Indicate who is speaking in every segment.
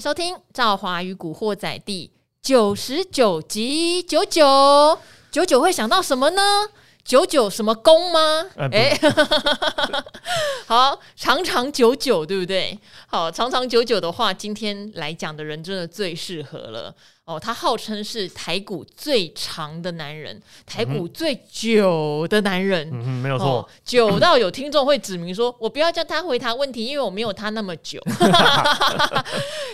Speaker 1: 收听《赵华与古惑仔》第九十九集。九九九九会想到什么呢？九九什么宫吗？哎、欸，好，长长久久，对不对？好，长长久久的话，今天来讲的人真的最适合了哦。他号称是台股最长的男人，台股最久的男人，
Speaker 2: 嗯，没有错，哦，
Speaker 1: 久到有听众会指明说：“我不要叫他回答问题，因为我没有他那么久。”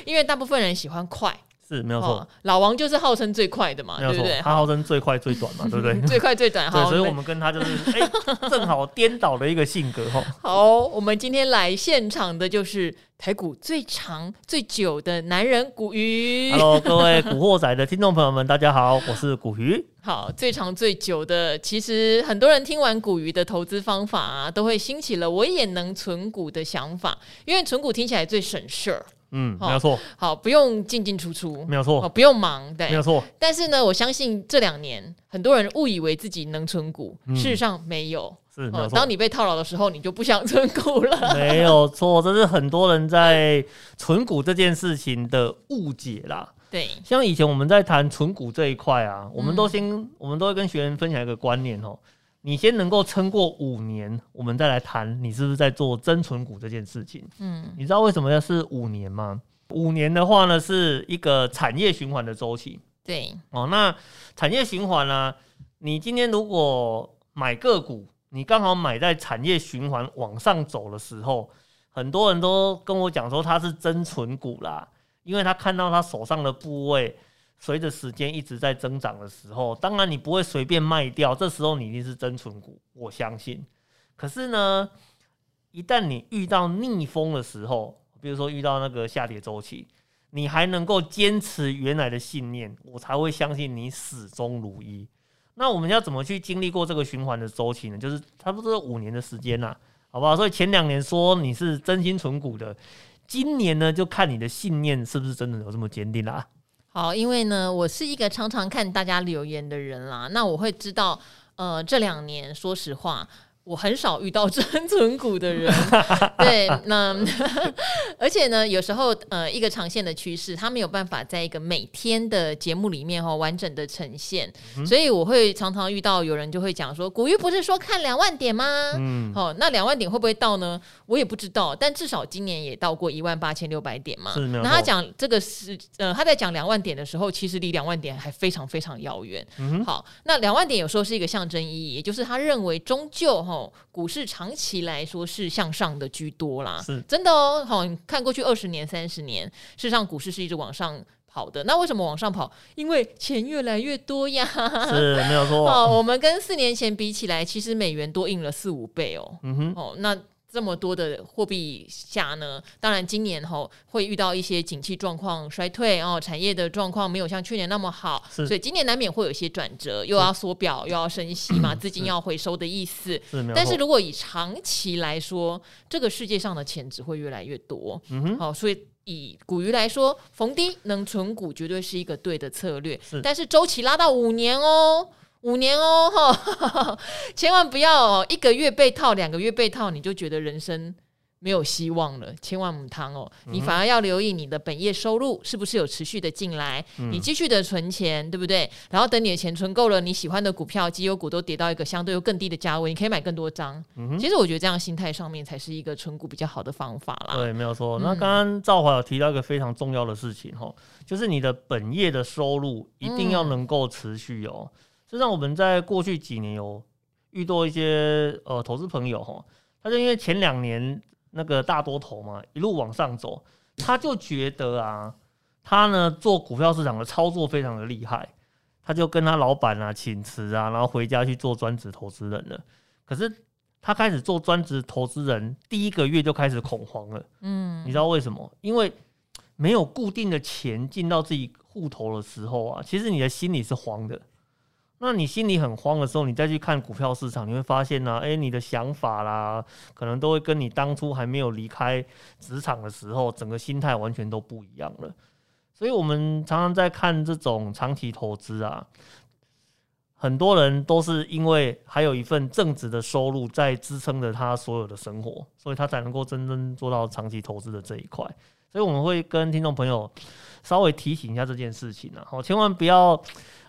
Speaker 1: 因为大部分人喜欢快。
Speaker 2: 是没有错、哦，
Speaker 1: 老王就是号称最快的嘛，对不对？
Speaker 2: 他号称最快最短嘛，对不对？
Speaker 1: 最快最短，好，
Speaker 2: 所以我们跟他就是哎、欸，正好颠倒的一个性格哈。
Speaker 1: 好，我们今天来现场的就是台股最长最久的男人古鱼。
Speaker 2: Hello，各位古惑仔的听众朋友们，大家好，我是古鱼。
Speaker 1: 好，最长最久的，其实很多人听完古鱼的投资方法啊，都会兴起了我也能存股的想法，因为存股听起来最省事儿。
Speaker 2: 嗯，没有错。
Speaker 1: 好，不用进进出出，
Speaker 2: 没有错。
Speaker 1: 不用忙，对，
Speaker 2: 没有错。
Speaker 1: 但是呢，我相信这两年很多人误以为自己能存股，
Speaker 2: 嗯、
Speaker 1: 事实上没有。
Speaker 2: 是，没有错。
Speaker 1: 当你被套牢的时候，你就不想存股了。
Speaker 2: 没有错，这是很多人在存股这件事情的误解啦。
Speaker 1: 对，
Speaker 2: 像以前我们在谈存股这一块啊，我们都先，嗯、我们都会跟学员分享一个观念哦。你先能够撑过五年，我们再来谈你是不是在做增存股这件事情。嗯，你知道为什么要是五年吗？五年的话呢，是一个产业循环的周期。
Speaker 1: 对，
Speaker 2: 哦，那产业循环呢、啊？你今天如果买个股，你刚好买在产业循环往上走的时候，很多人都跟我讲说他是增存股啦，因为他看到他手上的部位。随着时间一直在增长的时候，当然你不会随便卖掉，这时候你一定是真存股，我相信。可是呢，一旦你遇到逆风的时候，比如说遇到那个下跌周期，你还能够坚持原来的信念，我才会相信你始终如一。那我们要怎么去经历过这个循环的周期呢？就是差不多五年的时间啦，好不好？所以前两年说你是真心存股的，今年呢就看你的信念是不是真的有这么坚定啦。
Speaker 1: 好，因为呢，我是一个常常看大家留言的人啦，那我会知道，呃，这两年说实话。我很少遇到真存股的人，对，那 而且呢，有时候呃，一个长线的趋势，它没有办法在一个每天的节目里面哈完整的呈现，嗯，所以我会常常遇到有人就会讲说，古玉不是说看两万点吗？嗯，好，那两万点会不会到呢？我也不知道，但至少今年也到过一万八千六百点嘛。那他讲这个是呃，他在讲两万点的时候，其实离两万点还非常非常遥远。嗯，好，那两万点有时候是一个象征意义，也就是他认为终究哈。股市长期来说是向上的居多啦，是真的哦。好，你看过去二十年、三十年，事实上股市是一直往上跑的。那为什么往上跑？因为钱越来越多呀，
Speaker 2: 是没有错。
Speaker 1: 哦，我们跟四年前比起来，其实美元多印了四五倍哦。嗯哼，哦，那。这么多的货币下呢，当然今年吼会遇到一些景气状况衰退哦，产业的状况没有像去年那么好，所以今年难免会有一些转折，又要缩表又要升息嘛，资金要回收的意思。但是如果以长期来说，这个世界上的钱只会越来越多。嗯哼，好，所以以股鱼来说，逢低能存股绝对是一个对的策略。但是周期拉到五年哦。五年哦，哈，千万不要哦，一个月被套，两个月被套，你就觉得人生没有希望了。千万母汤哦，你反而要留意你的本业收入是不是有持续的进来，嗯、你继续的存钱，对不对？然后等你的钱存够了，你喜欢的股票、绩优股都跌到一个相对又更低的价位，你可以买更多张。嗯、其实我觉得这样心态上面才是一个存股比较好的方法啦。
Speaker 2: 对，没有错。那刚刚赵华有提到一个非常重要的事情哈，就是你的本业的收入一定要能够持续哦。嗯实际上，我们在过去几年有遇到一些呃投资朋友哈，他就因为前两年那个大多头嘛，一路往上走，他就觉得啊，他呢做股票市场的操作非常的厉害，他就跟他老板啊请辞啊，然后回家去做专职投资人了。可是他开始做专职投资人，第一个月就开始恐慌了。嗯，你知道为什么？因为没有固定的钱进到自己户头的时候啊，其实你的心里是慌的。那你心里很慌的时候，你再去看股票市场，你会发现呢、啊，诶、你的想法啦，可能都会跟你当初还没有离开职场的时候，整个心态完全都不一样了。所以，我们常常在看这种长期投资啊，很多人都是因为还有一份正职的收入在支撑着他所有的生活，所以他才能够真正做到长期投资的这一块。所以我们会跟听众朋友稍微提醒一下这件事情啊，好，千万不要。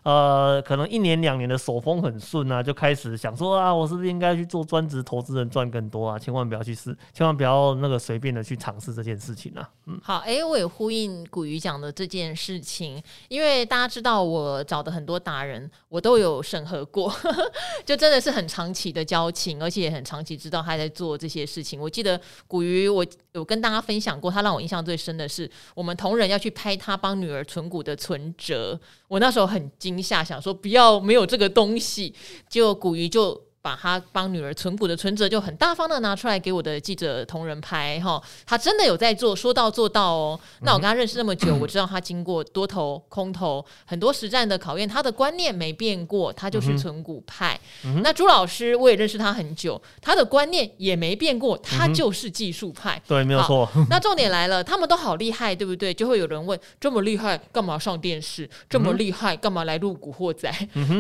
Speaker 2: 呃，可能一年两年的手风很顺啊，就开始想说啊，我是不是应该去做专职投资人赚更多啊？千万不要去试，千万不要那个随便的去尝试这件事情啊。嗯，
Speaker 1: 好，哎、我也呼应古鱼讲的这件事情，因为大家知道我找的很多达人，我都有审核过，就真的是很长期的交情，而且也很长期知道他在做这些事情。我记得古鱼，我有跟大家分享过，他让我印象最深的是，我们同仁要去拍他帮女儿存股的存折，我那时候很惊。一下想说不要没有这个东西，就古鱼就。把他帮女儿存股的存折就很大方的拿出来给我的记者同仁拍哈，他真的有在做，说到做到哦。那我跟他认识那么久，我知道他经过多头空头很多实战的考验，他的观念没变过，他就是存股派。那朱老师我也认识他很久，他的观念也没变过，他就是技术派。
Speaker 2: 对，没有错。
Speaker 1: 那重点来了，他们都好厉害，对不对？就会有人问：这么厉害，干嘛上电视？这么厉害，干嘛来录古惑仔？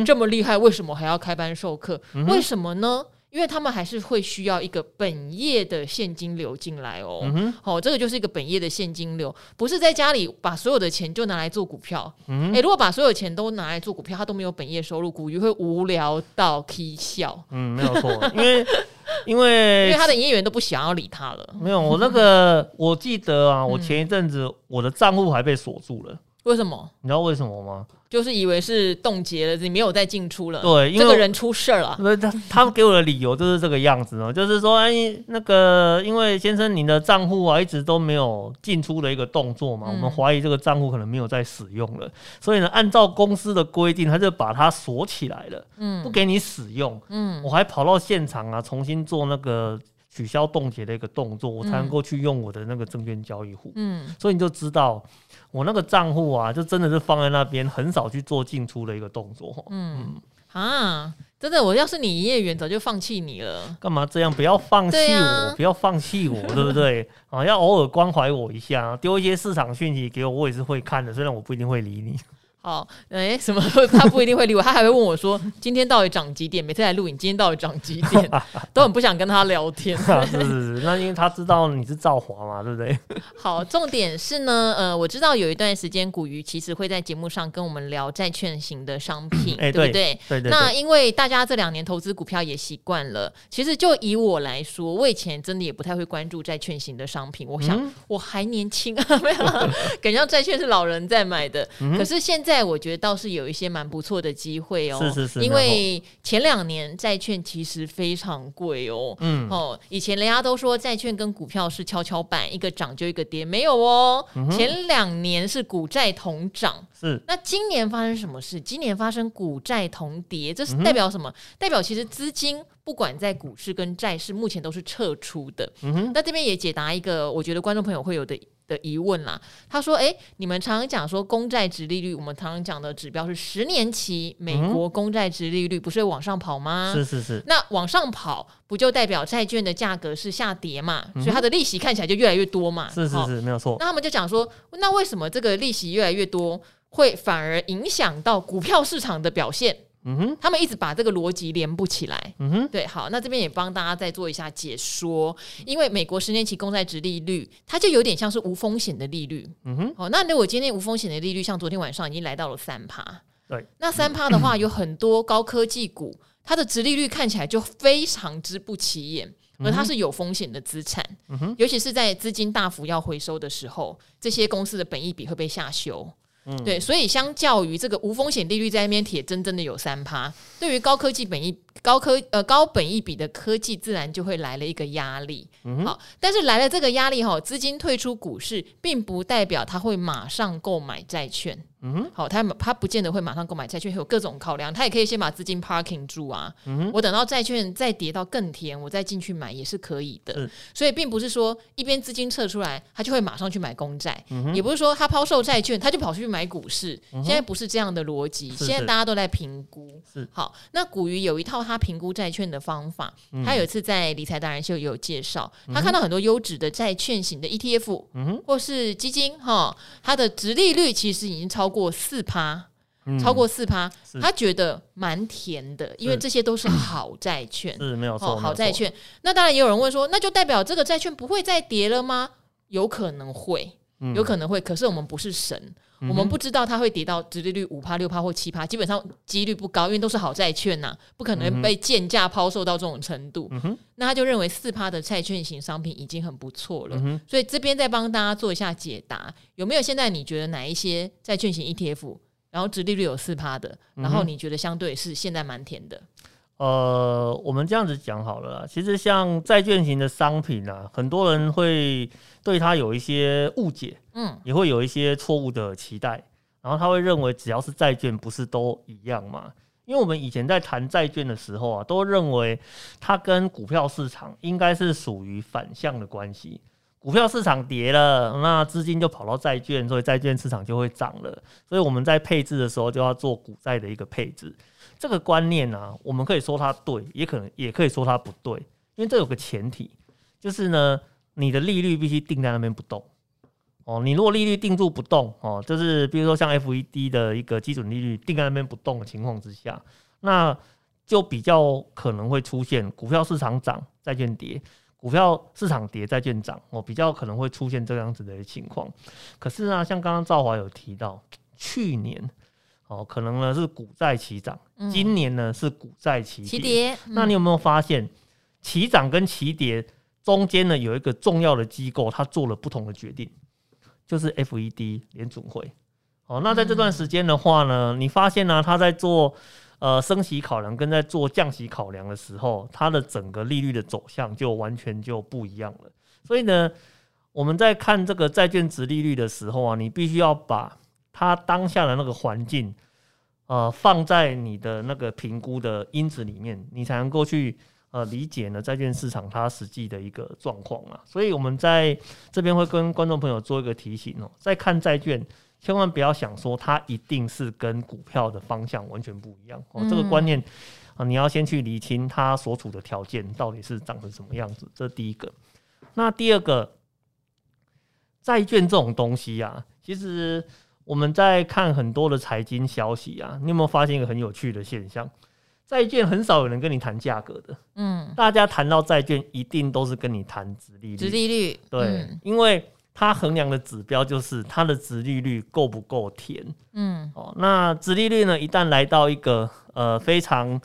Speaker 1: 这么厉害，为什么还要开班授课？为什么？什么呢？因为他们还是会需要一个本业的现金流进来哦。好、这个就是一个本业的现金流，不是在家里把所有的钱就拿来做股票。嗯，诶，如果把所有钱都拿来做股票，他都没有本业收入，股鱼会无聊到啼笑。
Speaker 2: 嗯，没有错，因为因为
Speaker 1: 因为他的营业员都不想要理他了。
Speaker 2: 没有，我那个 我记得啊，我前一阵子我的账户还被锁住了。
Speaker 1: 为什么？
Speaker 2: 你知道为什么吗？
Speaker 1: 就是以为是冻结了，你没有再进出了。
Speaker 2: 对，因为
Speaker 1: 这个人出事儿了。
Speaker 2: 不是他，他们给我的理由就是这个样子哦，就是说，哎，那个，因为先生您的账户啊，一直都没有进出的一个动作嘛，嗯、我们怀疑这个账户可能没有在使用了，所以呢，按照公司的规定，他就把它锁起来了，嗯，不给你使用，嗯，我还跑到现场啊，重新做那个取消冻结的一个动作，我才能够去用我的那个证券交易户，嗯，所以你就知道。我那个账户啊，就真的是放在那边，很少去做进出的一个动作。嗯，
Speaker 1: 嗯啊，真的，我要是你营业员，早就放弃你了。
Speaker 2: 干嘛这样？不要放弃我，啊、不要放弃我，对不对？啊，要偶尔关怀我一下，丢一些市场讯息给我，我也是会看的。虽然我不一定会理你。
Speaker 1: 哦，哎、欸，什么？他不一定会理我，他还会问我说：“今天到底涨几点？”每次来录影，今天到底涨几点？都很不想跟他聊天。是
Speaker 2: 是是，那因为他知道你是赵华嘛，对不对？
Speaker 1: 好，重点是呢，呃，我知道有一段时间古鱼其实会在节目上跟我们聊债券型的商品，欸、对不对？对，对。那因为大家这两年投资股票也习惯了，其实就以我来说，我以前真的也不太会关注债券型的商品。我想我还年轻啊，没有，感觉债券是老人在买的。可是现在。我觉得倒是有一些蛮不错的机会哦，是是是，因为前两年债券其实非常贵哦，嗯哦，以前人家都说债券跟股票是跷跷板，一个涨就一个跌，没有哦，嗯、前两年是股债同涨，是，那今年发生什么事？今年发生股债同跌，这是代表什么？嗯、代表其实资金不管在股市跟债市，目前都是撤出的。嗯哼，那这边也解答一个，我觉得观众朋友会有的。的疑问啦，他说：“哎，你们常常讲说公债殖利率，我们常常讲的指标是十年期美国公债殖利率，不是会往上跑吗？是是是。那往上跑，不就代表债券的价格是下跌嘛？所以它的利息看起来就越来越多嘛？是是是，没有错。那他们就讲说，那为什么这个利息越来越多，会反而影响到股票市场的表现？”嗯哼，他们一直把这个逻辑连不起来。嗯哼，对，好，那这边也帮大家再做一下解说。因为美国十年期公债殖利率，它就有点像是无风险的利率。嗯哼，好，那如果今天无风险的利率，像昨天晚上已经来到了三趴，对，那三趴的话，有很多高科技股，它的殖利率看起来就非常之不起眼，而它是有风险的资产。嗯哼，尤其是在资金大幅要回收的时候，这些公司的本益比会被下修。对，所以相较于这个无风险利率在那边铁真真的有三趴，对于高科技本益高科呃高本一笔的科技，自然就会来了一个压力。嗯、好，但是来了这个压力哈，资金退出股市，并不代表他会马上购买债券。嗯，好，他他不见得会马上购买债券，会有各种考量，他也可以先把资金 parking 住啊。嗯，我等到债券再跌到更甜，我再进去买也是可以的。嗯，所以并不是说一边资金撤出来，他就会马上去买公债，嗯，也不是说他抛售债券，他就跑去买股市。嗯，现在不是这样的逻辑，现在大家都在评估。是，好，那古鱼有一套他评估债券的方法，嗯，他有一次在理财达人秀也有介绍，嗯，他看到很多优质的债券型的 ETF，嗯哼，或是基金哈，它的值利率其实已经超。超过四趴，超过四趴，他觉得蛮甜的，因为这些都是好债券，是没有错，好债券。那当然也有人问说，那就代表这个债券不会再跌了吗？有可能会，嗯、有可能会，可是我们不是神，嗯、我们不知道它会跌到直利率五趴、六趴或七趴，基本上几率不高，因为都是好债券呐、啊，不可能被贱价抛售到这种程度。嗯、那他就认为四趴的债券型商品已经很不错了，嗯、所以这边再帮大家做一下解答，有没有现在你觉得哪一些债券型 ETF，然后直利率有四趴的，然后你觉得相对是现在蛮甜的？
Speaker 2: 呃，我们这样子讲好了啦。其实像债券型的商品啊，很多人会对它有一些误解，嗯，也会有一些错误的期待，然后他会认为只要是债券，不是都一样吗？因为我们以前在谈债券的时候啊，都认为它跟股票市场应该是属于反向的关系。股票市场跌了，那资金就跑到债券，所以债券市场就会涨了。所以我们在配置的时候就要做股债的一个配置。这个观念呢、啊，我们可以说它对，也可能也可以说它不对，因为这有个前提，就是呢，你的利率必须定在那边不动哦。你如果利率定住不动哦，就是比如说像 FED 的一个基准利率定在那边不动的情况之下，那就比较可能会出现股票市场涨，债券跌；股票市场跌，债券涨哦，比较可能会出现这样子的情况。可是呢，像刚刚赵华有提到，去年。哦，可能呢是股债齐涨，今年呢是股债齐齐跌。嗯、那你有没有发现，齐涨跟齐跌中间呢有一个重要的机构，它做了不同的决定，就是 FED 联准会。哦，那在这段时间的话呢，嗯、你发现呢，它在做呃升息考量跟在做降息考量的时候，它的整个利率的走向就完全就不一样了。所以呢，我们在看这个债券值利率的时候啊，你必须要把。它当下的那个环境，呃，放在你的那个评估的因子里面，你才能够去呃理解呢债券市场它实际的一个状况啊。所以我们在这边会跟观众朋友做一个提醒哦，在看债券，千万不要想说它一定是跟股票的方向完全不一样哦。这个观念啊，你要先去理清它所处的条件到底是长成什么样子，这是第一个。那第二个，债券这种东西啊，其实。我们在看很多的财经消息啊，你有没有发现一个很有趣的现象？债券很少有人跟你谈价格的，嗯，大家谈到债券一定都是跟你谈殖利率，殖利率，对，嗯、因为它衡量的指标就是它的殖利率够不够甜，嗯，哦，那殖利率呢，一旦来到一个呃非常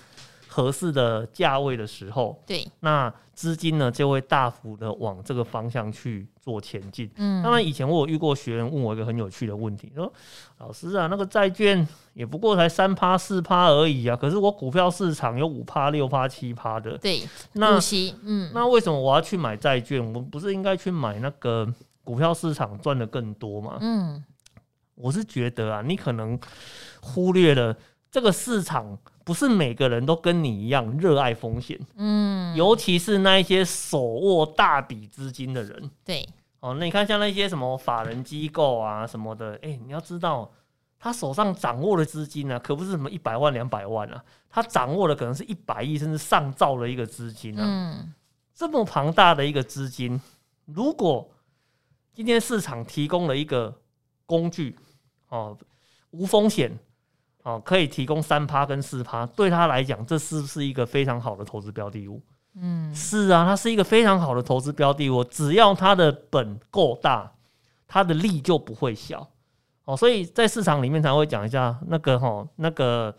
Speaker 2: 合适的价位的时候，对，那。资金呢就会大幅的往这个方向去做前进。嗯，当然以前我有遇过学员问我一个很有趣的问题，说：“老师啊，那个债券也不过才三趴四趴而已啊，可是我股票市场有五趴六趴七趴的。”对，那嗯，那为什么我要去买债券？我们不是应该去买那个股票市场赚的更多吗？嗯，我是觉得啊，你可能忽略了这个市场。不是每个人都跟你一样热爱风险，嗯，尤其是那一些手握大笔资金的人，对，哦，那你看像那些什么法人机构啊什么的，哎，你要知道，他手上掌握的资金呢，可不是什么一百万两百万啊，他掌握的可能是一百亿甚至上兆的一个资金啊，嗯，这么庞大的一个资金，如果今天市场提供了一个工具，哦，无风险。哦，可以提供三趴跟四趴，对他来讲，这是不是一个非常好的投资标的物？嗯，是啊，它是一个非常好的投资标的物。只要它的本够大，它的利就不会小。哦，所以在市场里面才会讲一下那个哈，那个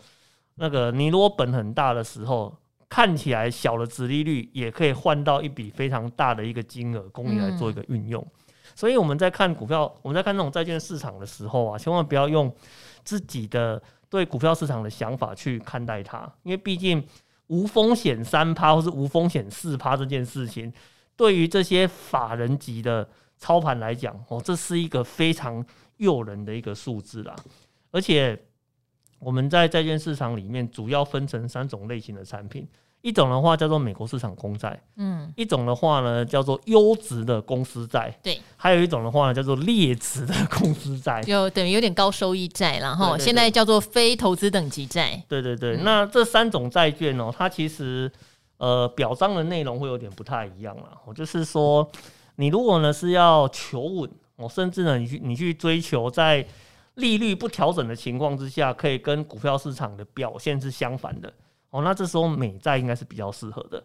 Speaker 2: 那个，你如果本很大的时候，看起来小的殖利率也可以换到一笔非常大的一个金额，供你来做一个运用。嗯，所以我们在看股票，我们在看那种债券市场的时候啊，千万不要用自己的。对股票市场的想法去看待它，因为毕竟无风险三趴或是无风险四趴这件事情，对于这些法人级的操盘来讲，哦，这是一个非常诱人的一个数字啦。而且我们在债券市场里面主要分成三种类型的产品。一种的话叫做美国市场公债，嗯，一种的话呢叫做优质的公司债，对，还有一种的话呢叫做劣质的公司债，就等于有点高收益债，然后现在叫做非投资等级债。对对对，嗯、那这三种债券哦，它其实呃表彰的内容会有点不太一样了。我就是说，你如果呢是要求稳，我，甚至呢你去你去追求在利率不调整的情况之下，可以跟股票市场的表现是相反的。哦，那这时候美债应该是比较适合的，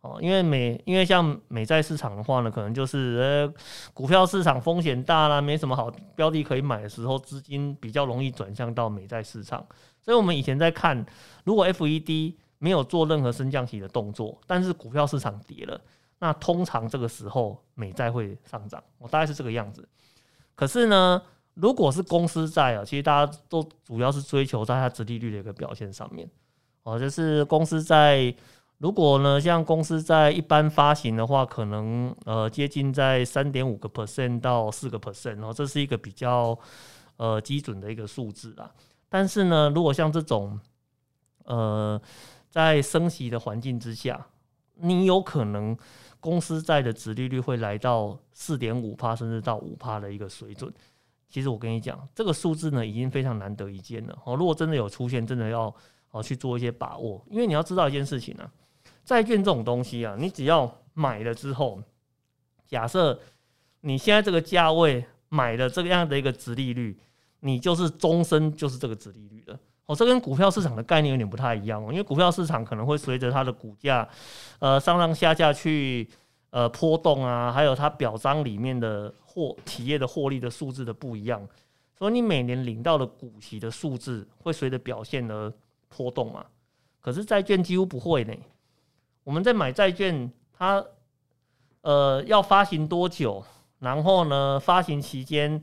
Speaker 2: 哦，因为美因为像美债市场的话呢，可能就是呃股票市场风险大啦，没什么好标的可以买的时候，资金比较容易转向到美债市场。所以我们以前在看，如果 FED 没有做任何升降息的动作，但是股票市场跌了，那通常这个时候美债会上涨，我大概是这个样子。可是呢，如果是公司债啊，其实大家都主要是追求在它殖利率的一个表现上面，哦，就是公司在，如果呢像公司在一般发行的话，可能呃接近在三点五个 percent 到四个 percent，然后这是一个比较呃基准的一个数字啊。但是呢，如果像这种呃在升息的环境之下，你有可能。公司债的值利率会来到四点五趴，甚至到五趴的一个水准。其实我跟你讲，这个数字呢，已经非常难得一见了。哦，如果真的有出现，真的要哦去做一些把握，因为你要知道一件事情啊，债券这种东西啊，你只要买了之后，假设你现在这个价位买的这个样的一个值利率，你就是终身就是这个值利率了。哦，这跟股票市场的概念有点不太一样哦，因为股票市场可能会随着它的股价，呃，上上下下去呃波动啊，还有它表彰里面的获企业的获利的数字的不一样，所以你每年领到的股息的数字会随着表现而波动嘛。可是债券几乎不会呢。我们在买债券，它呃要发行多久，然后呢发行期间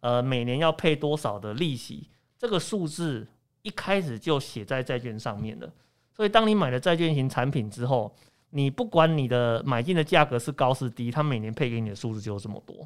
Speaker 2: 呃每年要配多少的利息，这个数字。一开始就写在债券上面了，所以当你买了债券型产品之后，你不管你的买进的价格是高是低，它每年配给你的数字就这么多。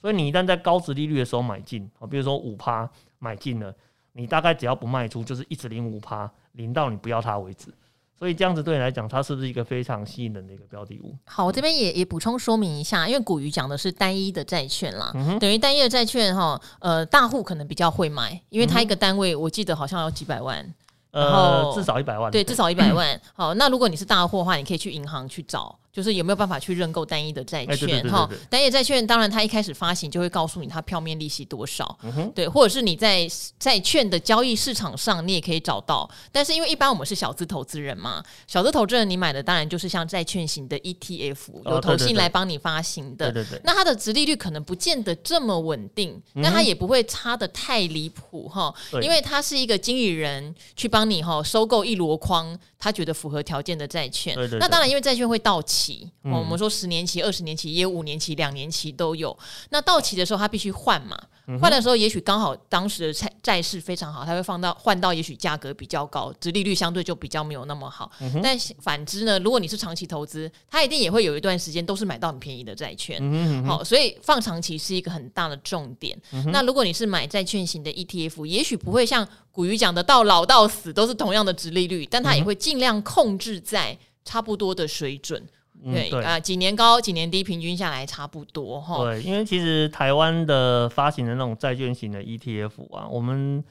Speaker 2: 所以你一旦在高值利率的时候买进，啊，比如说五趴买进了，你大概只要不卖出，就是一直零五趴，零到你不要它为止。所以这样子对你来讲，它是不是一个非常吸引人的一个标的物？
Speaker 1: 好，我这边也也补充说明一下，因为古鱼讲的是单一的债券啦，嗯、等于单一的债券哈，呃，大户可能比较会买，因为它一个单位我记得好像要几百万。
Speaker 2: 呃，至少一百万。
Speaker 1: 对，至少一百万。好，那如果你是大户的话，你可以去银行去找，就是有没有办法去认购单一的债券哈。单一债券，当然它一开始发行就会告诉你它票面利息多少，对，或者是你在债券的交易市场上你也可以找到。但是因为一般我们是小资投资人嘛，小资投资人你买的当然就是像债券型的 ETF，有投信来帮你发行的。对对对。那它的殖利率可能不见得这么稳定，但它也不会差的太离谱哈，因为它是一个经理人去帮。你哈收购一箩筐，他觉得符合条件的债券。对对对，那当然，因为债券会到期，嗯、我们说十年期、二十年期，也有五年期、两年期都有。那到期的时候，他必须换嘛。换的时候，也许刚好当时的债债市非常好，他会放到换到，也许价格比较高，殖利率相对就比较没有那么好。嗯、但反之呢，如果你是长期投资，他一定也会有一段时间都是买到很便宜的债券。嗯、好，所以放长期是一个很大的重点。嗯、那如果你是买债券型的 ETF，也许不会像古鱼讲的到老到死都是同样的殖利率，但它也会尽量控制在差不多的水准。对啊、呃，几年高几年低，平均下来差不多哈。
Speaker 2: 对，因为其实台湾的发行的那种债券型的 ETF 啊，我们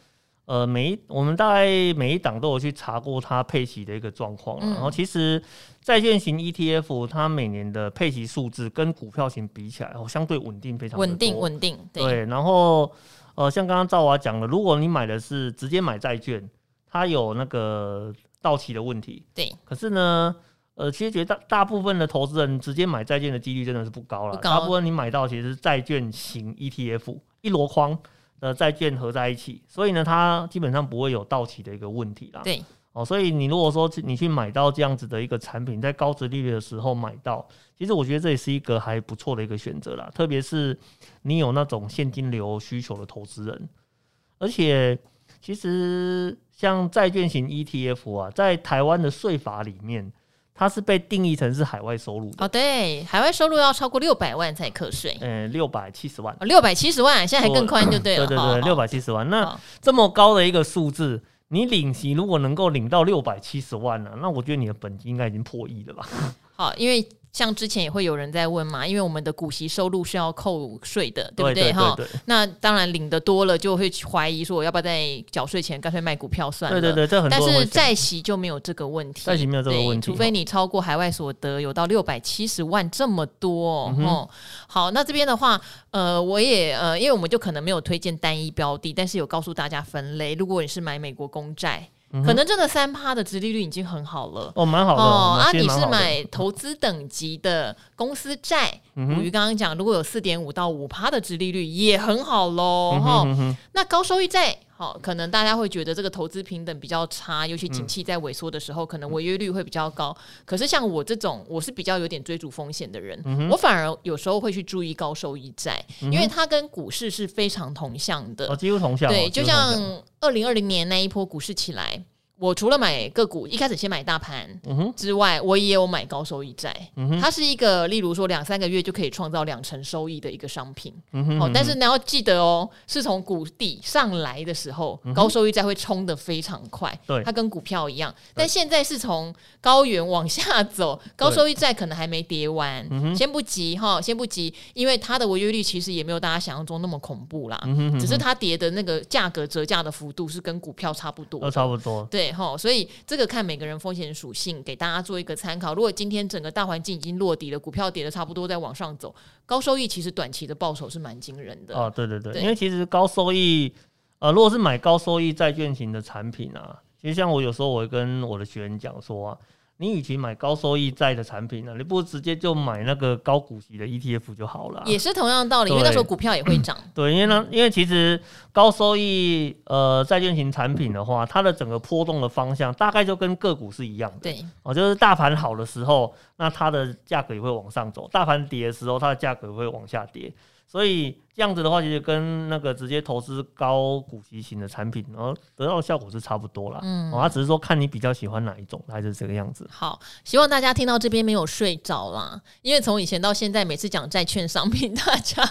Speaker 2: 呃每一我们大概每一档都有去查过它配息的一个状况，嗯、然后其实债券型 ETF 它每年的配息数字跟股票型比起来，哦，相对稳定非常稳
Speaker 1: 定稳定。对，
Speaker 2: 对，然后呃，像刚刚赵华讲的，如果你买的是直接买债券，它有那个到期的问题。对，可是呢。呃，其实绝大大部分的投资人直接买债券的几率真的是不高了。高大部分你买到其实是债券型 ETF，一箩筐的债券合在一起，所以呢，它基本上不会有到期的一个问题啦。对，哦，所以你如果说你去买到这样子的一个产品，在高值利率的时候买到，其实我觉得这也是一个还不错的一个选择啦。特别是你有那种现金流需求的投资人，而且其实像债券型 ETF 啊，在台湾的税法里面。它是被定义成是海外收入的。
Speaker 1: 哦，对，海外收入要超过六百万才课税，
Speaker 2: 嗯，六百七十万，
Speaker 1: 六百七十万，现在还更宽就对了，
Speaker 2: 对对对，六百七十万，那这么高的一个数字，你领息如果能够领到六百七十万呢，那我觉得你的本金应该已经破亿了吧？好，因为。像之前也会有人在问嘛，因为我们的股息收入是要扣税的，对不对？哈，那当然领的多了就会怀疑说，我要不要在缴税前干脆卖股票算了？对对对，这很多。但是在息就没有这个问题，债息没有这个问题，除非你超过海外所得有到六百七十万这么多哦。好，那这边的话，呃，我也呃，因为我们就可能没有推荐单一标的，但是有告诉大家分类。如果你是买美国公债。嗯、
Speaker 1: 可能这个三趴的殖利率已经很好了
Speaker 2: 哦，蛮好的
Speaker 1: 哦。啊，你是
Speaker 2: 买
Speaker 1: 买投资等级的公司债，古鱼刚刚讲，如果有四点五到五趴的殖利率也很好喽哈。那高收益债。好，可能大家会觉得这个投资平等比较差，尤其景气在萎缩的时候，嗯、可能违约率会比较高。可是像我这种，我是比较有点追逐风险的人，嗯、我反而有时候会去注意高收益债，嗯、因为它跟股市是非常同向的，
Speaker 2: 哦，几乎同向。
Speaker 1: 对，就像二零二零年那一波股市起来。我除了买个股，一开始先买大盘之外，我也有买高收益债。它是一个，例如说两三个月就可以创造两成收益的一个商品。哦，但是你要记得哦，是从谷底上来的时候，高收益债会冲得非常快。对，它跟股票一样。但现在是从高原往下走，高收益债可能还没跌完，先不急哈，先不急，因为它的违约率其实也没有大家想象中那么恐怖啦。只是它跌的那个价格折价的幅度是跟股票差不多。
Speaker 2: 差不多。
Speaker 1: 对。所以这个看每个人风险属性，给大家做一个参考。如果今天整个大环境已经落底了，股票跌的差不多，再往上走，高收益其实短期的报酬是蛮惊人的。
Speaker 2: 啊，对对对，对因为其实高收益，呃，如果是买高收益债券型的产品啊，其实像我有时候我会跟我的学员讲说啊。你与其买高收益债的产品呢，你不如直接就买那个高股息的 ETF 就好了。
Speaker 1: 也是同样的道理，因为那时候股票也会涨。
Speaker 2: 对，因为呢，因为其实高收益呃债券型产品的话，它的整个波动的方向大概就跟个股是一样的。
Speaker 1: 对，
Speaker 2: 哦，就是大盘好的时候，那它的价格也会往上走；大盘跌的时候，它的价格也会往下跌。所以这样子的话，其实跟那个直接投资高股息型的产品，然后得到的效果是差不多啦。嗯，它只是说看你比较喜欢哪一种，还是这个样子。
Speaker 1: 好，希望大家听到这边没有睡着啦，因为从以前到现在，每次讲债券商品，大家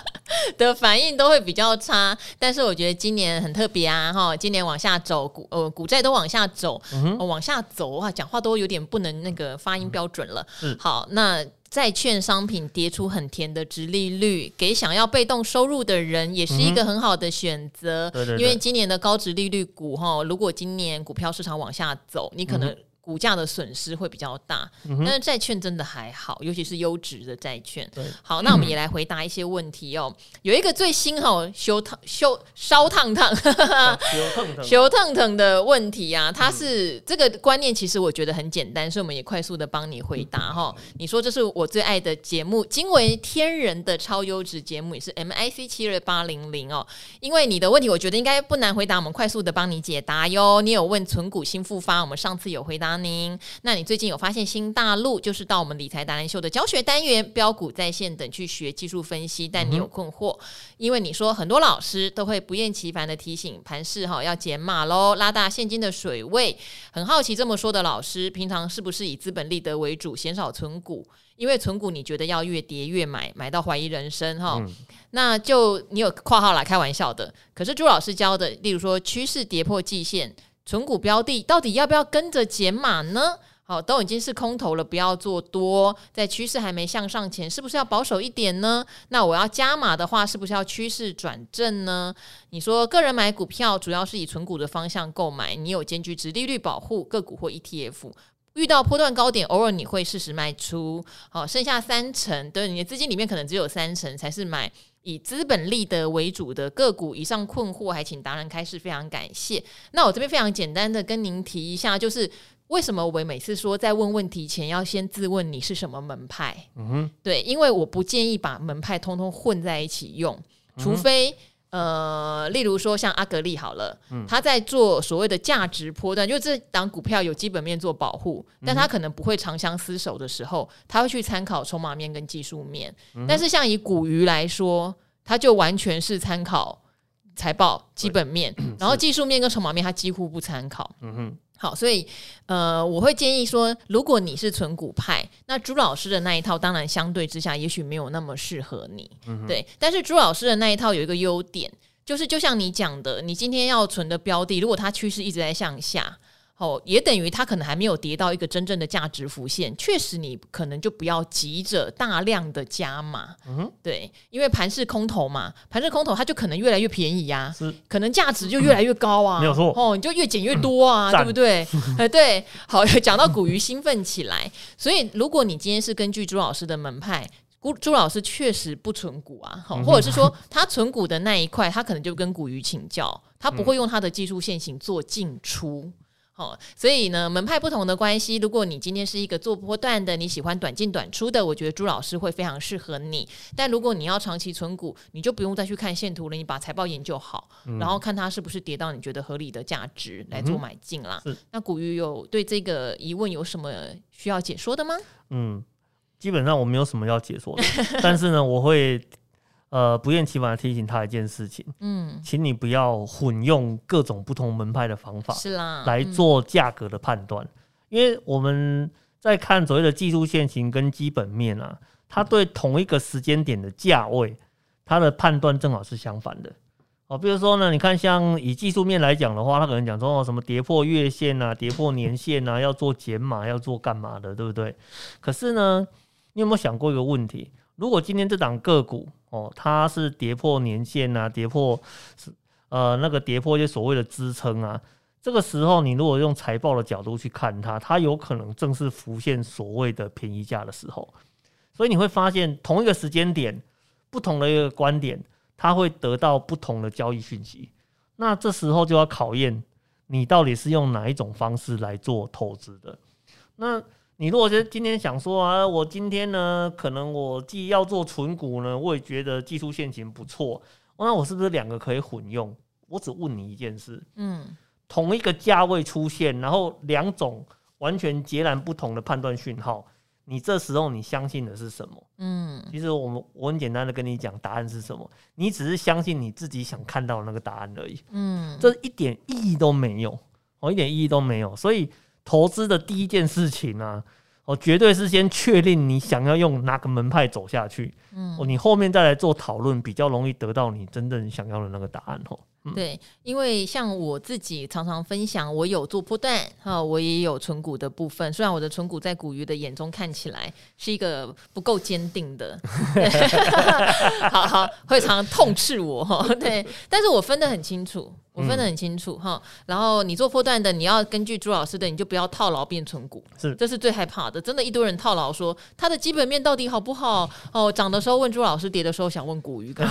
Speaker 1: 的反应都会比较差。但是我觉得今年很特别啊，哈，今年往下走，股呃股债都往下走，往下走哇，讲话都有点不能那个发音标准了。嗯，好，那。债券商品跌出很甜的值利率，给想要被动收入的人也是一个很好的选择。因为今年的高值利率股哈，如果今年股票市场往下走，你可能。股价的损失会比较大，但是债券真的还好，尤其是优质的债券。对，好，那我们也来回答一些问题哦。有一个最新哈，修烫 修烧烫烫，修烫烫的问题啊，它是这个观念，其实我觉得很简单，所以我们也快速的帮你回答哈。你说这是我最爱的节目，惊为天人的超优质节目，也是 MIC 七二八零零哦。因为你的问题，我觉得应该不难回答，我们快速的帮你解答哟。你有问存股新复发，我们上次有回答。您，那你最近有发现新大陆，就是到我们理财达人秀的教学单元标股在线等去学技术分析，但你有困惑，嗯、因为你说很多老师都会不厌其烦的提醒盘市哈要减码喽，拉大现金的水位，很好奇这么说的老师，平常是不是以资本利得为主，减少存股？因为存股你觉得要越跌越买，买到怀疑人生哈，嗯、那就你有括号来开玩笑的，可是朱老师教的，例如说趋势跌破季线。存股标的到底要不要跟着减码呢？好，都已经是空头了，不要做多，在趋势还没向上前，是不是要保守一点呢？那我要加码的话，是不是要趋势转正呢？你说个人买股票主要是以存股的方向购买，你有兼具值利率保护个股或 ETF，遇到波段高点，偶尔你会适时卖出，好，剩下三成，对，你的资金里面可能只有三成才是买。以资本利得为主的个股，以上困惑还请达人开示，非常感谢。那我这边非常简单的跟您提一下，就是为什么我每次说在问问题前要先自问你是什么门派？嗯哼，对，因为我不建议把门派通通混在一起用，除非。呃，例如说像阿格力好了，嗯、他在做所谓的价值波段，就这档股票有基本面做保护，但他可能不会长相厮守的时候，他会去参考筹码面跟技术面。嗯、但是像以股鱼来说，他就完全是参考财报基本面，然后技术面跟筹码面他几乎不参考。嗯哼。好，所以呃，我会建议说，如果你是存股派，那朱老师的那一套，当然相对之下，也许没有那么适合你，嗯、对。但是朱老师的那一套有一个优点，就是就像你讲的，你今天要存的标的，如果它趋势一直在向下。哦，也等于它可能还没有跌到一个真正的价值浮现，确实你可能就不要急着大量的加码，嗯，对，因为盘是空头嘛，盘是空头它就可能越来越便宜呀、可能价值就越来越高啊，嗯、没有错，哦，你就越减越多啊，嗯、对不对？哎，对，好，讲到古鱼兴奋起来，所以如果你今天是根据朱老师的门派，朱朱老师确实不存股啊，或者是说他存股的那一块，他可能就跟股鱼请教，他不会用他的技术线型做进出。好，所以呢，门派不同的关系，如果你今天是一个做波段的，你喜欢短进短出的，我觉得朱老师会非常适合你。但如果你要长期存股，你就不用再去看线图了，你把财报研究好，嗯、然后看它是不是跌到你觉得合理的价值来做买进啦。嗯、那古鱼有对这个疑问有什么需要解说的吗？
Speaker 2: 嗯，基本上我没有什么要解说的，但是呢，我会。呃，不厌其烦的提醒他一件事情，嗯，请你不要混用各种不同门派的方法，
Speaker 1: 是啦，
Speaker 2: 来做价格的判断，嗯、因为我们在看所谓的技术线型跟基本面啊，它对同一个时间点的价位，它的判断正好是相反的。哦，比如说呢，你看像以技术面来讲的话，他可能讲说什么跌破月线啊，跌破年线啊，要做减码，要做干嘛的，对不对？可是呢，你有没有想过一个问题？如果今天这档个股哦，它是跌破年线啊，跌破是呃那个跌破一些所谓的支撑啊，这个时候你如果用财报的角度去看它，它有可能正是浮现所谓的便宜价的时候，所以你会发现同一个时间点，不同的一个观点，它会得到不同的交易讯息，那这时候就要考验你到底是用哪一种方式来做投资的，那。你如果是今天想说啊，我今天呢，可能我既要做纯股呢，我也觉得技术线型不错，那我是不是两个可以混用？我只问你一件事，嗯，同一个价位出现，然后两种完全截然不同的判断讯号，你这时候你相信的是什么？嗯，其实我们我很简单的跟你讲答案是什么，你只是相信你自己想看到的那个答案而已，嗯，这一点意义都没有，哦，一点意义都没有，所以。投资的第一件事情啊，我绝对是先确定你想要用哪个门派走下去，嗯，你后面再来做讨论，比较容易得到你真正想要的那个答案哦。
Speaker 1: 对，因为像我自己常常分享，我有做波段哈，我也有存股的部分。虽然我的存股在股鱼的眼中看起来是一个不够坚定的，好好会常常痛斥我哈。对，但是我分得很清楚，我分得很清楚哈。嗯、然后你做波段的，你要根据朱老师的，你就不要套牢变存股，是，这是最害怕的。真的，一堆人套牢说他的基本面到底好不好？哦，涨的时候问朱老师，跌的时候想问股鱼，不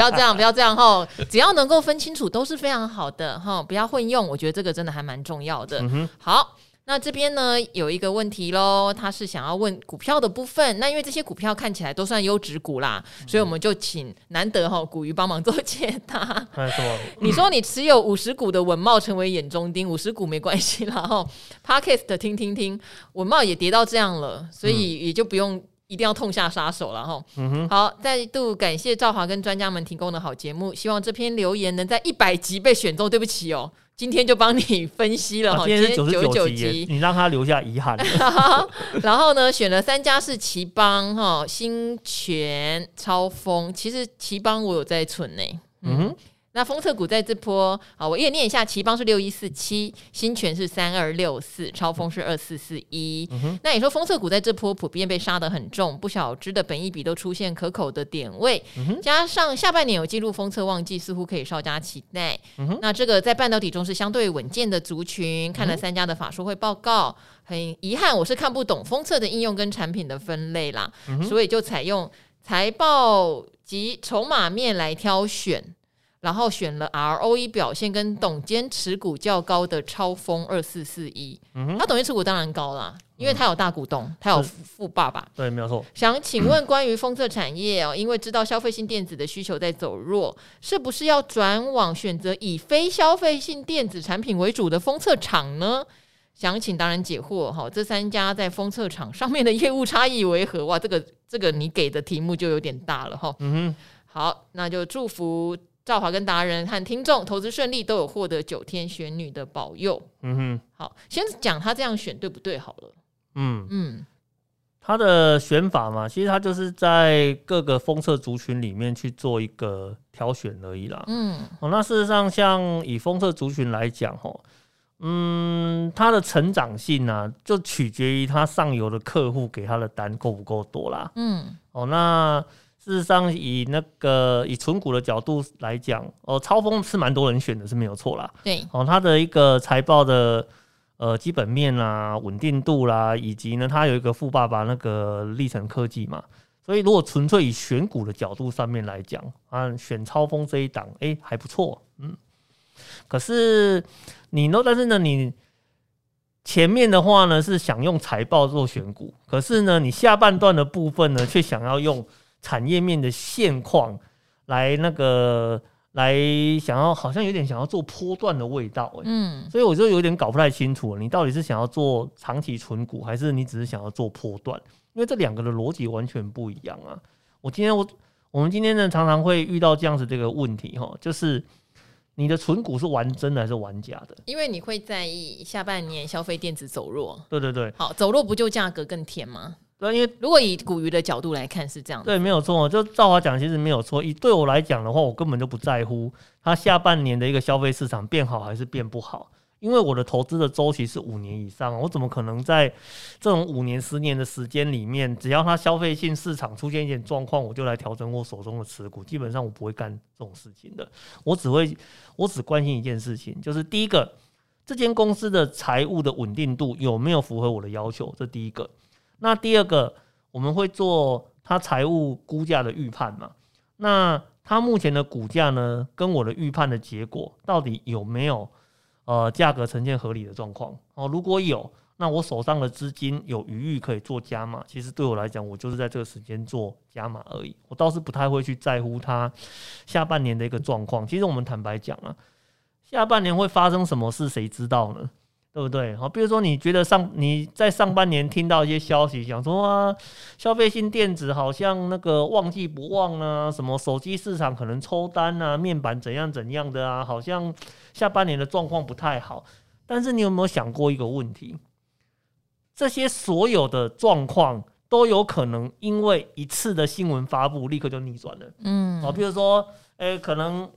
Speaker 1: 要这样，不要这样哈。只要能够分。清楚都是非常好的哈，不要混用，我觉得这个真的还蛮重要的。嗯、好，那这边呢有一个问题喽，他是想要问股票的部分。那因为这些股票看起来都算优质股啦，嗯、所以我们就请难得哈股鱼帮忙做解答。哎、你说你持有五十股的文茂成为眼中钉，五十股没关系啦哈。Podcast 听听听，文茂也跌到这样了，所以也就不用。一定要痛下杀手了哈！嗯、哼好，再度感谢赵华跟专家们提供的好节目，希望这篇留言能在一百集被选中。对不起哦，今天就帮你分析了哈，今天九十九集，
Speaker 2: 你让他留下遗憾。
Speaker 1: 然后呢，选了三家是奇邦哈、新全、超丰，其实奇邦我有在存呢。嗯哼。那封测股在这波啊，我也念一下，奇邦是六一四七，新全是三二六四，超风是二四四一。那你说封测股在这波普遍被杀得很重，不小只的本益比都出现可口的点位，嗯、加上下半年有进入封测旺季，似乎可以稍加期待。嗯、那这个在半导体中是相对稳健的族群，看了三家的法说会报告，很遗憾我是看不懂封测的应用跟产品的分类啦，嗯、所以就采用财报及筹码面来挑选。然后选了 ROE 表现跟董监持股较高的超丰二四四一，他董监持股当然高啦，因为他有大股东，嗯、他有富爸爸。
Speaker 2: 对，没有错。
Speaker 1: 想请问关于封测产业哦，因为知道消费性电子的需求在走弱，是不是要转往选择以非消费性电子产品为主的封测厂呢？想请达人解惑哈，这三家在封测厂上面的业务差异为何？哇，这个这个你给的题目就有点大了哈。嗯哼，好，那就祝福。赵华跟达人和听众投资顺利，都有获得九天玄女的保佑。嗯哼，好，先讲他这样选对不对？好了，嗯嗯，
Speaker 2: 他的选法嘛，其实他就是在各个封测族群里面去做一个挑选而已啦。嗯，哦，那事实上，像以封测族群来讲，哦，嗯，它的成长性呢、啊，就取决于他上游的客户给他的单够不够多啦。嗯，哦，那。事实上，以那个以存股的角度来讲，哦，超风是蛮多人选的，是没有错啦。
Speaker 1: 对，
Speaker 2: 哦，它的一个财报的呃基本面啦、稳定度啦，以及呢，它有一个富爸爸那个历程科技嘛，所以如果纯粹以选股的角度上面来讲，啊，选超风这一档，哎、欸，还不错，嗯。可是你呢？但是呢，你前面的话呢是想用财报做选股，可是呢你下半段的部分呢却想要用产业面的现况来那个来想要好像有点想要做波段的味道，欸，嗯，所以我就有点搞不太清楚，你到底是想要做长期存股，还是你只是想要做波段？因为这两个的逻辑完全不一样啊！我今天我我们今天呢常常会遇到这样子这个问题哈，就是。你的存股是玩真的还是玩假的？
Speaker 1: 因为你会在意下半年消费电子走弱。
Speaker 2: 对对对，
Speaker 1: 好，走弱不就价格更甜吗？
Speaker 2: 对，因为
Speaker 1: 如果以古鱼的角度来看是这样。
Speaker 2: 对，没有错。就赵华讲，其实没有错。以对我来讲的话，我根本就不在乎它下半年的一个消费市场变好还是变不好。因为我的投资的周期是五年以上，我怎么可能在这种五年、十年的时间里面，只要它消费性市场出现一点状况，我就来调整我手中的持股？基本上我不会干这种事情的。我只会，我只关心一件事情，就是第一个，这间公司的财务的稳定度有没有符合我的要求？这第一个。那第二个，我们会做它财务估价的预判嘛？那它目前的股价呢，跟我的预判的结果到底有没有？呃，价格呈现合理的状况哦，如果有，那我手上的资金有余裕可以做加码。其实对我来讲，我就是在这个时间做加码而已。我倒是不太会去在乎它下半年的一个状况。其实我们坦白讲啊，下半年会发生什么事，谁知道呢？对不对？好，比如说你觉得上你在上半年听到一些消息，想说啊，消费性电子好像那个旺季不旺啊，什么手机市场可能抽单啊，面板怎样怎样的啊，好像下半年的状况不太好。但是你有没有想过一个问题？这些所有的状况都有可能因为一次的新闻发布立刻就逆转了。嗯，好，比如说，诶，可能。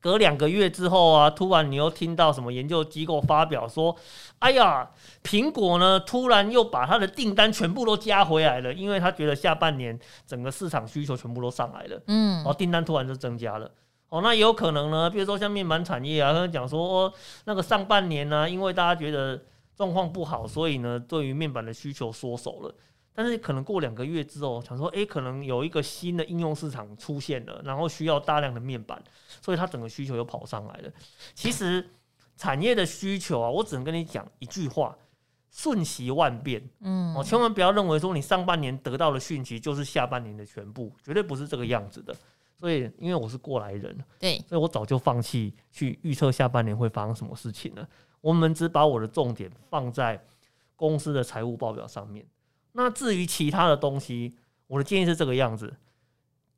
Speaker 2: 隔两个月之后啊，突然你又听到什么研究机构发表说：“哎呀，苹果呢突然又把它的订单全部都加回来了，因为他觉得下半年整个市场需求全部都上来了，嗯，然后订单突然就增加了。哦，那也有可能呢，比如说像面板产业啊，他讲说、哦、那个上半年呢，因为大家觉得状况不好，所以呢，对于面板的需求缩手了。”但是可能过两个月之后，想说，哎、欸，可能有一个新的应用市场出现了，然后需要大量的面板，所以它整个需求又跑上来了。其实产业的需求啊，我只能跟你讲一句话：瞬息万变。嗯，哦，千万不要认为说你上半年得到的讯息就是下半年的全部，绝对不是这个样子的。所以，因为我是过来人，对，所以我早就放弃去预测下半年会发生什么事情了。我们只把我的重点放在公司的财务报表上面。那至于其他的东西，我的建议是这个样子，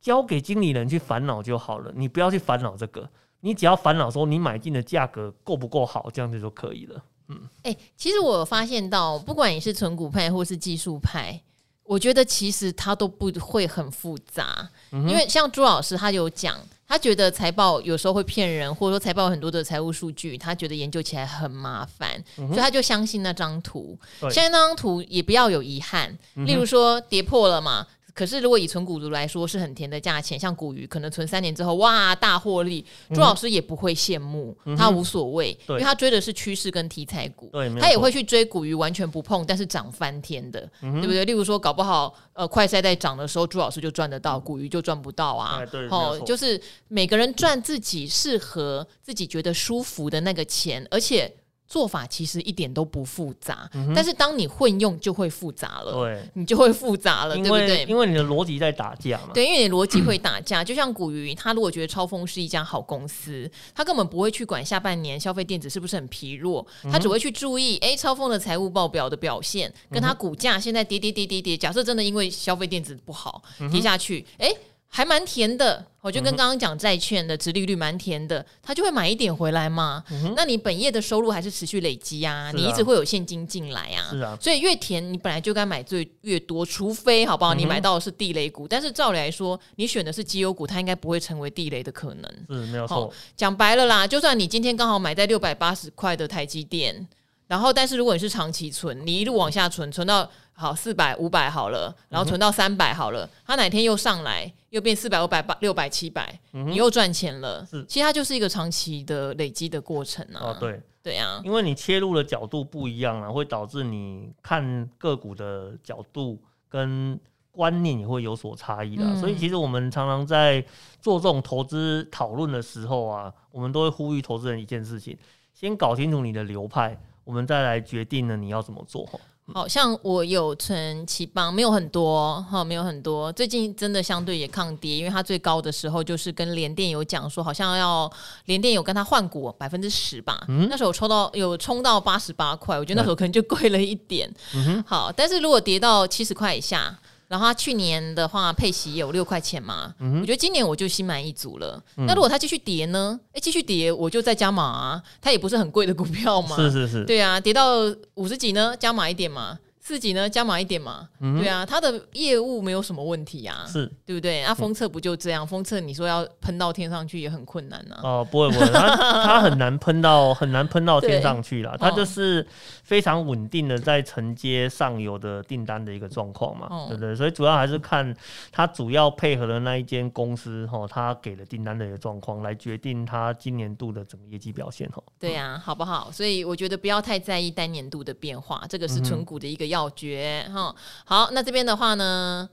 Speaker 2: 交给经理人去烦恼就好了。你不要去烦恼这个，你只要烦恼说你买进的价格够不够好，这样子就可以了。嗯，
Speaker 1: 哎、欸，其实我有发现到，不管你是纯股派或是技术派，我觉得其实它都不会很复杂，嗯、因为像朱老师他有讲。他觉得财报有时候会骗人，或者说财报有很多的财务数据，他觉得研究起来很麻烦，嗯、所以他就相信那张图。相信那张图也不要有遗憾，嗯、例如说跌破了嘛。可是，如果以存股族来说，是很甜的价钱，像股鱼，可能存三年之后，哇，大获利，朱老师也不会羡慕，嗯、他无所谓，因为他追的是趋势跟题材股，他也会去追股鱼，完全不碰，但是涨翻天的，嗯、对不对？例如说，搞不好，呃，快赛在涨的时候，朱老师就赚得到，股鱼就赚不到啊。好，就是每个人赚自己适合、自己觉得舒服的那个钱，而且。做法其实一点都不复杂，嗯、但是当你混用就会复杂了，对，你就会复杂了，对不对？
Speaker 2: 因为你的逻辑在打架嘛。
Speaker 1: 对，因为你逻辑会打架，就像古鱼，他如果觉得超风是一家好公司，他根本不会去管下半年消费电子是不是很疲弱，他只会去注意，哎，超风的财务报表的表现，跟他股价现在跌跌跌跌跌，假设真的因为消费电子不好跌下去，哎。还蛮甜的，我就跟刚刚讲债券的殖利率蛮甜的，他就会买一点回来嘛。嗯、那你本业的收入还是持续累积啊，啊你一直会有现金进来啊。是啊，所以越甜你本来就该买最越多，除非好不好？你买到的是地雷股，嗯、但是照理来说，你选的是绩优股，它应该不会成为地雷的可能。
Speaker 2: 是没有错。
Speaker 1: 讲白了啦，就算你今天刚好买在六百八十块的台积电，然后但是如果你是长期存，你一路往下存，存到。好，四百、五百好了，然后存到三百好了，它、哪天又上来，又变四百、五百、八、六百、七百，你又赚钱了。是，其实它就是一个长期的累积的过程啊。哦，对，对啊，
Speaker 2: 因为你切入的角度不一样啊，会导致你看个股的角度跟观念也会有所差异的。嗯、所以，其实我们常常在做这种投资讨论的时候啊，我们都会呼吁投资人一件事情：先搞清楚你的流派。我们再来决定呢你要怎么做。
Speaker 1: 好像我有存奇邦，没有很多哈，没有很多。最近真的相对也抗跌，因为它最高的时候就是跟联电有讲说，好像要联电有跟他换股百分之十吧。嗯、那时候抽到有冲到八十八块，我觉得那时候可能就贵了一点。嗯、好，但是如果跌到七十块以下。然后他去年的话配息有六块钱嘛，嗯、我觉得今年我就心满意足了。嗯、那如果他继续跌呢？哎，继续跌我就再加码啊，它也不是很贵的股票嘛。
Speaker 2: 是是是，
Speaker 1: 对啊，跌到五十几呢，加码一点嘛。四级呢，加码一点嘛，嗯、对啊，他的业务没有什么问题啊，
Speaker 2: 是
Speaker 1: 对不对？那封测不就这样？封测你说要喷到天上去也很困难呢、啊。
Speaker 2: 哦，不会不会，他他很难喷到很难喷到天上去啦，他就是非常稳定的在承接上游的订单的一个状况嘛，哦、对不对？所以主要还是看他主要配合的那一间公司哈，他给的订单的一个状况来决定他今年度的整个业绩表现哈。
Speaker 1: 对呀、啊，好不好？所以我觉得不要太在意单年度的变化，这个是存股的一个。要诀哈，好，那这边的话呢，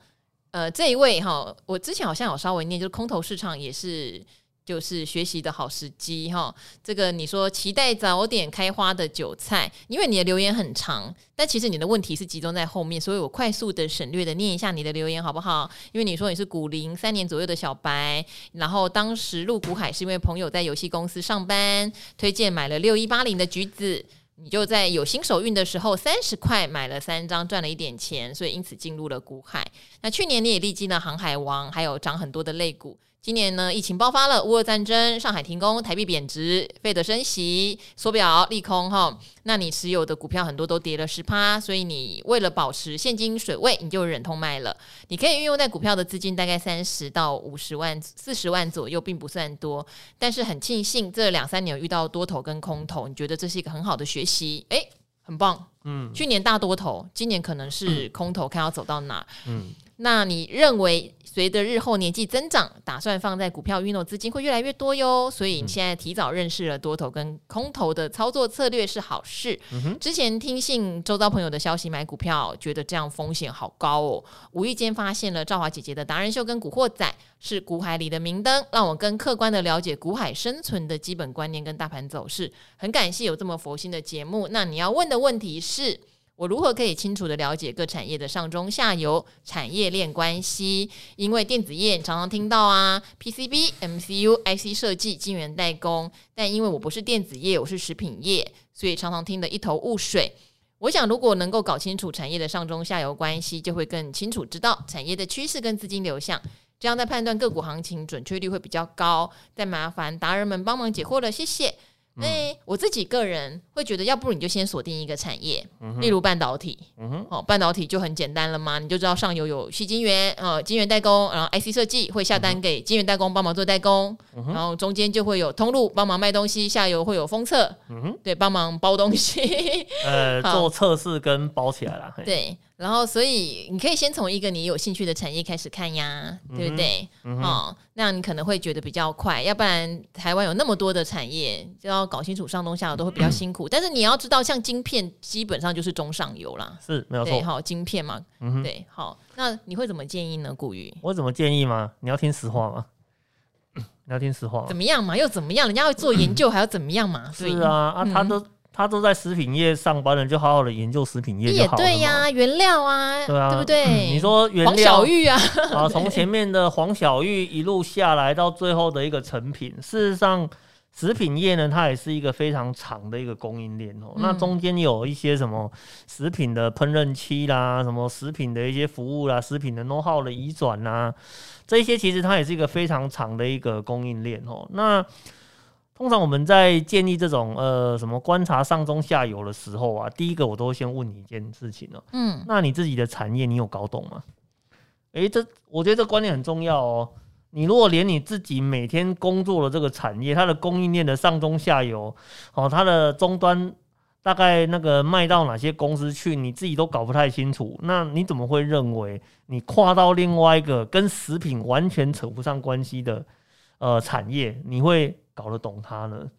Speaker 1: 呃，这一位哈，我之前好像有稍微念，就是空头市场也是就是学习的好时机哈。这个你说期待早点开花的韭菜，因为你的留言很长，但其实你的问题是集中在后面，所以我快速的省略的念一下你的留言好不好？因为你说你是股龄三年左右的小白，然后当时入股海是因为朋友在游戏公司上班，推荐买了六一八零的橘子。你就在有新手运的时候，三十块买了三张，赚了一点钱，所以因此进入了股海。那去年你也历经了航海王，还有涨很多的类股。今年呢，疫情爆发了，乌俄战争，上海停工，台币贬值，费德升息，缩表利空哈。那你持有的股票很多都跌了十趴，所以你为了保持现金水位，你就忍痛卖了。你可以运用在股票的资金大概三十到五十万、四十万左右，并不算多。但是很庆幸这两三年有遇到多头跟空头，你觉得这是一个很好的学习？诶，很棒。嗯，去年大多头，今年可能是 空头，看要走到哪。嗯。那你认为随着日后年纪增长，打算放在股票运动资金会越来越多哟？所以你现在提早认识了多头跟空头的操作策略是好事。嗯、之前听信周遭朋友的消息买股票，觉得这样风险好高哦。无意间发现了赵华姐姐的达人秀跟古惑仔是股海里的明灯，让我更客观的了解股海生存的基本观念跟大盘走势。很感谢有这么佛心的节目。那你要问的问题是？我如何可以清楚地了解各产业的上中下游产业链关系？因为电子业常常听到啊，PCB、MCU、IC 设计、晶圆代工，但因为我不是电子业，我是食品业，所以常常听得一头雾水。我想，如果能够搞清楚产业的上中下游关系，就会更清楚知道产业的趋势跟资金流向，这样在判断个股行情准确率会比较高。再麻烦达人们帮忙解惑了，谢谢。哎、欸，我自己个人会觉得，要不如你就先锁定一个产业，嗯、例如半导体。嗯、哼哦，半导体就很简单了嘛，你就知道上游有矽晶圆，呃，晶圆代工，然后 IC 设计会下单给晶圆代工帮忙做代工，嗯、然后中间就会有通路帮忙卖东西，下游会有封测，嗯、哼对，帮忙包东西，
Speaker 2: 呃，做测试跟包起来了。
Speaker 1: 对。然后，所以你可以先从一个你有兴趣的产业开始看呀，嗯、对不对？嗯、哦，那样你可能会觉得比较快。要不然，台湾有那么多的产业，就要搞清楚上中下游都会比较辛苦。嗯、但是你要知道，像晶片基本上就是中上游啦，
Speaker 2: 是没有错。
Speaker 1: 好，晶片嘛，嗯、对，好。那你会怎么建议呢？古玉，
Speaker 2: 我怎么建议吗？你要听实话吗？你要听实话？
Speaker 1: 怎么样嘛？又怎么样？人家会做研究，还要怎么样嘛？
Speaker 2: 是啊，啊，他都。他都在食品业上班了，就好好的研究食品业
Speaker 1: 也对呀、啊，原料啊，
Speaker 2: 对啊，
Speaker 1: 对不对？嗯、
Speaker 2: 你说原料，
Speaker 1: 黄小玉啊，
Speaker 2: 啊，从前面的黄小玉一路下来到最后的一个成品，事实上，食品业呢，它也是一个非常长的一个供应链哦。嗯、那中间有一些什么食品的烹饪期啦，什么食品的一些服务啦，食品的 know how 的移转啦，这些其实它也是一个非常长的一个供应链哦。那通常我们在建立这种呃什么观察上中下游的时候啊，第一个我都会先问你一件事情呢，嗯，那你自己的产业你有搞懂吗？诶、欸，这我觉得这观念很重要哦。你如果连你自己每天工作的这个产业，它的供应链的上中下游，哦，它的终端大概那个卖到哪些公司去，你自己都搞不太清楚，那你怎么会认为你跨到另外一个跟食品完全扯不上关系的呃产业，你会？搞得懂它呢？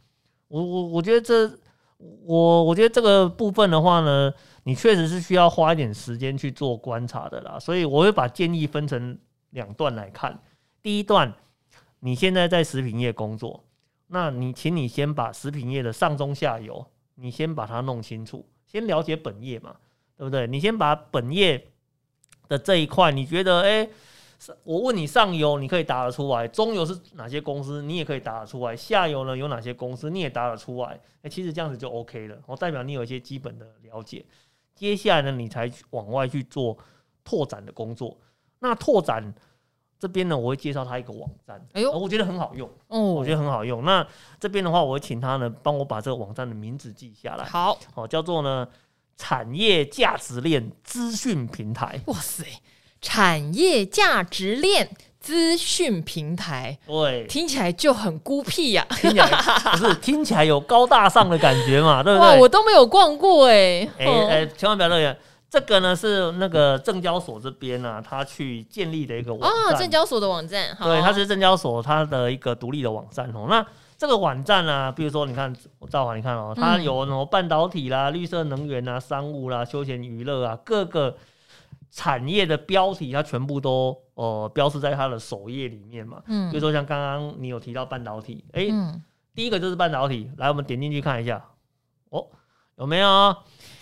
Speaker 2: 我我我觉得这我我觉得这个部分的话呢，你确实是需要花一点时间去做观察的啦。所以我会把建议分成两段来看。第一段，你现在在食品业工作，那你请你先把食品业的上中下游你先把它弄清楚，先了解本业嘛，对不对？你先把本业的这一块，你觉得，哎，我问你上游你可以答得出来，中游是哪些公司，你也可以答得出来，下游呢有哪些公司，你也答得出来，哎，其实这样子就 OK 了，我代表你有一些基本的了解。接下来呢，你才往外去做拓展的工作。那拓展这边呢，我会介绍他一个网站，哎呦，我觉得很好用，哦，我觉得很好用。那这边的话，我会请他呢帮我把这个网站的名字记下来。
Speaker 1: 好，
Speaker 2: 好，叫做呢产业价值链资讯平台。
Speaker 1: 哇塞，产业价值链。资讯平台，
Speaker 2: 对，
Speaker 1: 听起来就很孤僻呀、啊。
Speaker 2: 听起来 不是，听起来有高大上的感觉嘛，对不对？
Speaker 1: 哇，我都没有逛过哎、欸，哎哎、
Speaker 2: 千万不要这样。这个呢是那个证交所这边呢、啊，他去建立的一个网站。
Speaker 1: 啊，证交所的网站，好
Speaker 2: 对，它是证交所它的一个独立的网站哦。那这个网站呢、啊，比如说你看，我赵华，你看哦，它有什么半导体啦、绿色能源啊、商务啦、休闲娱乐啊，各个。产业的标题，它全部都呃标示在它的首页里面嘛。嗯，比如说像刚刚你有提到半导体，哎、欸，嗯、第一个就是半导体，来，我们点进去看一下，哦，有没有？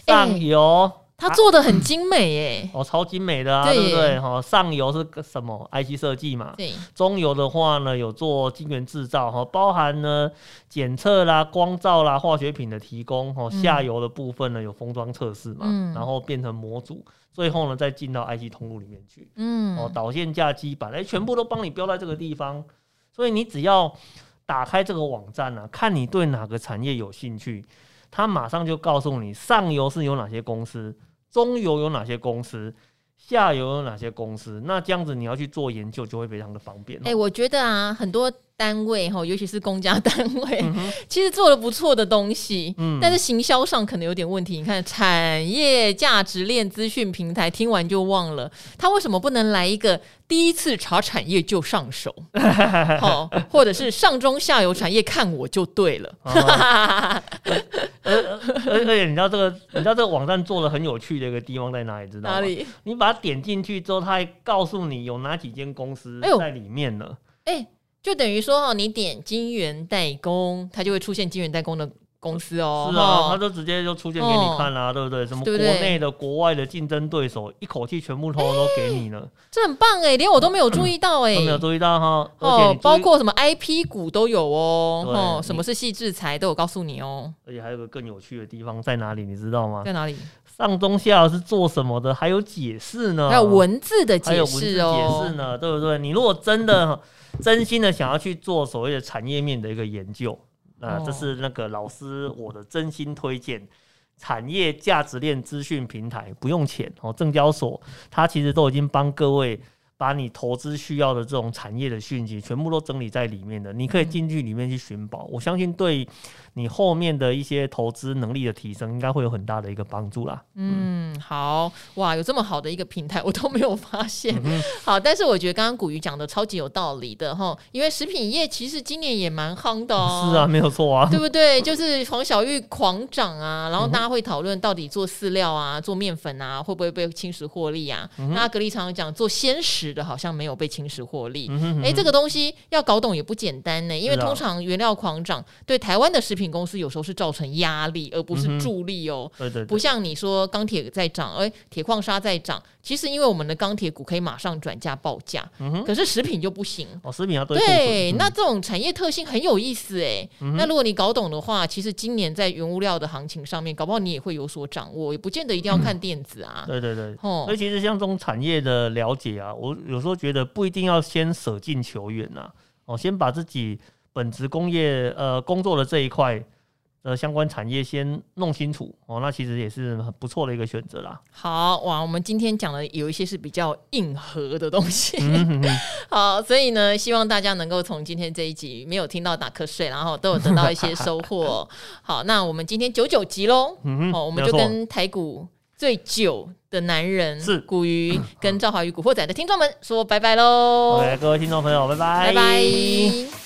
Speaker 2: 上游。欸
Speaker 1: 它做的很精美耶，
Speaker 2: 哦，超精美的啊，对，对不对？哈，上游是个什么？IC 设计嘛？对，中游的话呢，有做晶圆制造哈，包含呢检测啦、光照啦、化学品的提供哈，下游的部分呢有封装测试嘛，嗯、然后变成模组，最后呢再进到 IC 通路里面去，嗯，哦，导线架基板，哎，全部都帮你标在这个地方，所以你只要打开这个网站呢、啊，看你对哪个产业有兴趣，它马上就告诉你上游是有哪些公司。中游有哪些公司？下游有哪些公司？那这样子你要去做研究就会非常的方便。
Speaker 1: 哎、我觉得啊，很多。单位哈，尤其是公家单位，嗯、其实做了不错的东西，嗯，但是行销上可能有点问题。你看，产业价值链资讯平台，听完就忘了，他为什么不能来一个第一次查产业就上手？好，或者是上中下游产业看我就对了。而
Speaker 2: 而且你知道这个，你知道这个网站做的很有趣的一个地方在哪里？知道？哪里？你把它点进去之后，它还告诉你有哪几间公司在里面呢？
Speaker 1: 哎。欸就等于说哈，你点金元代工，它就会出现金元代工的公司哦。
Speaker 2: 是啊，它就直接就出现给你看啦，对不对？什么国内的、国外的竞争对手，一口气全部通通都给你了。
Speaker 1: 这很棒哎，连我都没有注意到哎，
Speaker 2: 都没有注意到哈。
Speaker 1: 哦，包括什么 IP 股都有哦。哦，什么是矽智财都有告诉你哦。
Speaker 2: 而且还有个更有趣的地方在哪里？你知道吗？
Speaker 1: 在哪里？
Speaker 2: 上中下是做什么的？还有解释呢？
Speaker 1: 还有文字的解释哦。
Speaker 2: 解释呢，对不对？你如果真的。真心的想要去做所谓的产业面的一个研究，那这是那个老师我的真心推荐，产业价值链资讯平台不用钱哦，证交所它其实都已经帮各位。把你投资需要的这种产业的讯息全部都整理在里面的，你可以进去里面去寻宝。我相信对你后面的一些投资能力的提升，应该会有很大的一个帮助啦。
Speaker 1: 嗯，好哇，有这么好的一个平台，我都没有发现。嗯、好，但是我觉得刚刚古鱼讲的超级有道理的哈，因为食品业其实今年也蛮夯的哦。
Speaker 2: 是啊，没有错啊，
Speaker 1: 对不对？就是黄小玉狂涨啊，然后大家会讨论到底做饲料啊、做面粉啊，会不会被侵蚀获利啊？嗯、那格力常常讲做鲜食。的好像没有被侵蚀获利，哎、这个东西要搞懂也不简单呢。因为通常原料狂涨，对台湾的食品公司有时候是造成压力，而不是助力哦。对对，不像你说钢铁在涨，哎，铁矿砂在涨，其实因为我们的钢铁股可以马上转价报价，嗯、哼可是食品就不行
Speaker 2: 哦。食品要
Speaker 1: 对，那这种产业特性很有意思哎。嗯、那如果你搞懂的话，其实今年在原物料的行情上面，搞不好你也会有所掌握，也不见得一定要看电子啊。嗯、对对对，哦，
Speaker 2: 所以其实像这种产业的了解啊，我。有时候觉得不一定要先舍近求远呐，哦，先把自己本职工业呃工作的这一块的相关产业先弄清楚哦，那其实也是很不错的一个选择啦。
Speaker 1: 好哇，我们今天讲的有一些是比较硬核的东西，嗯、哼哼好，所以呢，希望大家能够从今天这一集没有听到打瞌睡，然后都有得到一些收获。好，那我们今天九九集喽，嗯，哦，我们就跟台股。最久的男人是古鱼，跟赵华与古惑仔的听众们说拜拜喽！
Speaker 2: 各位听众朋友，拜拜，
Speaker 1: 拜拜。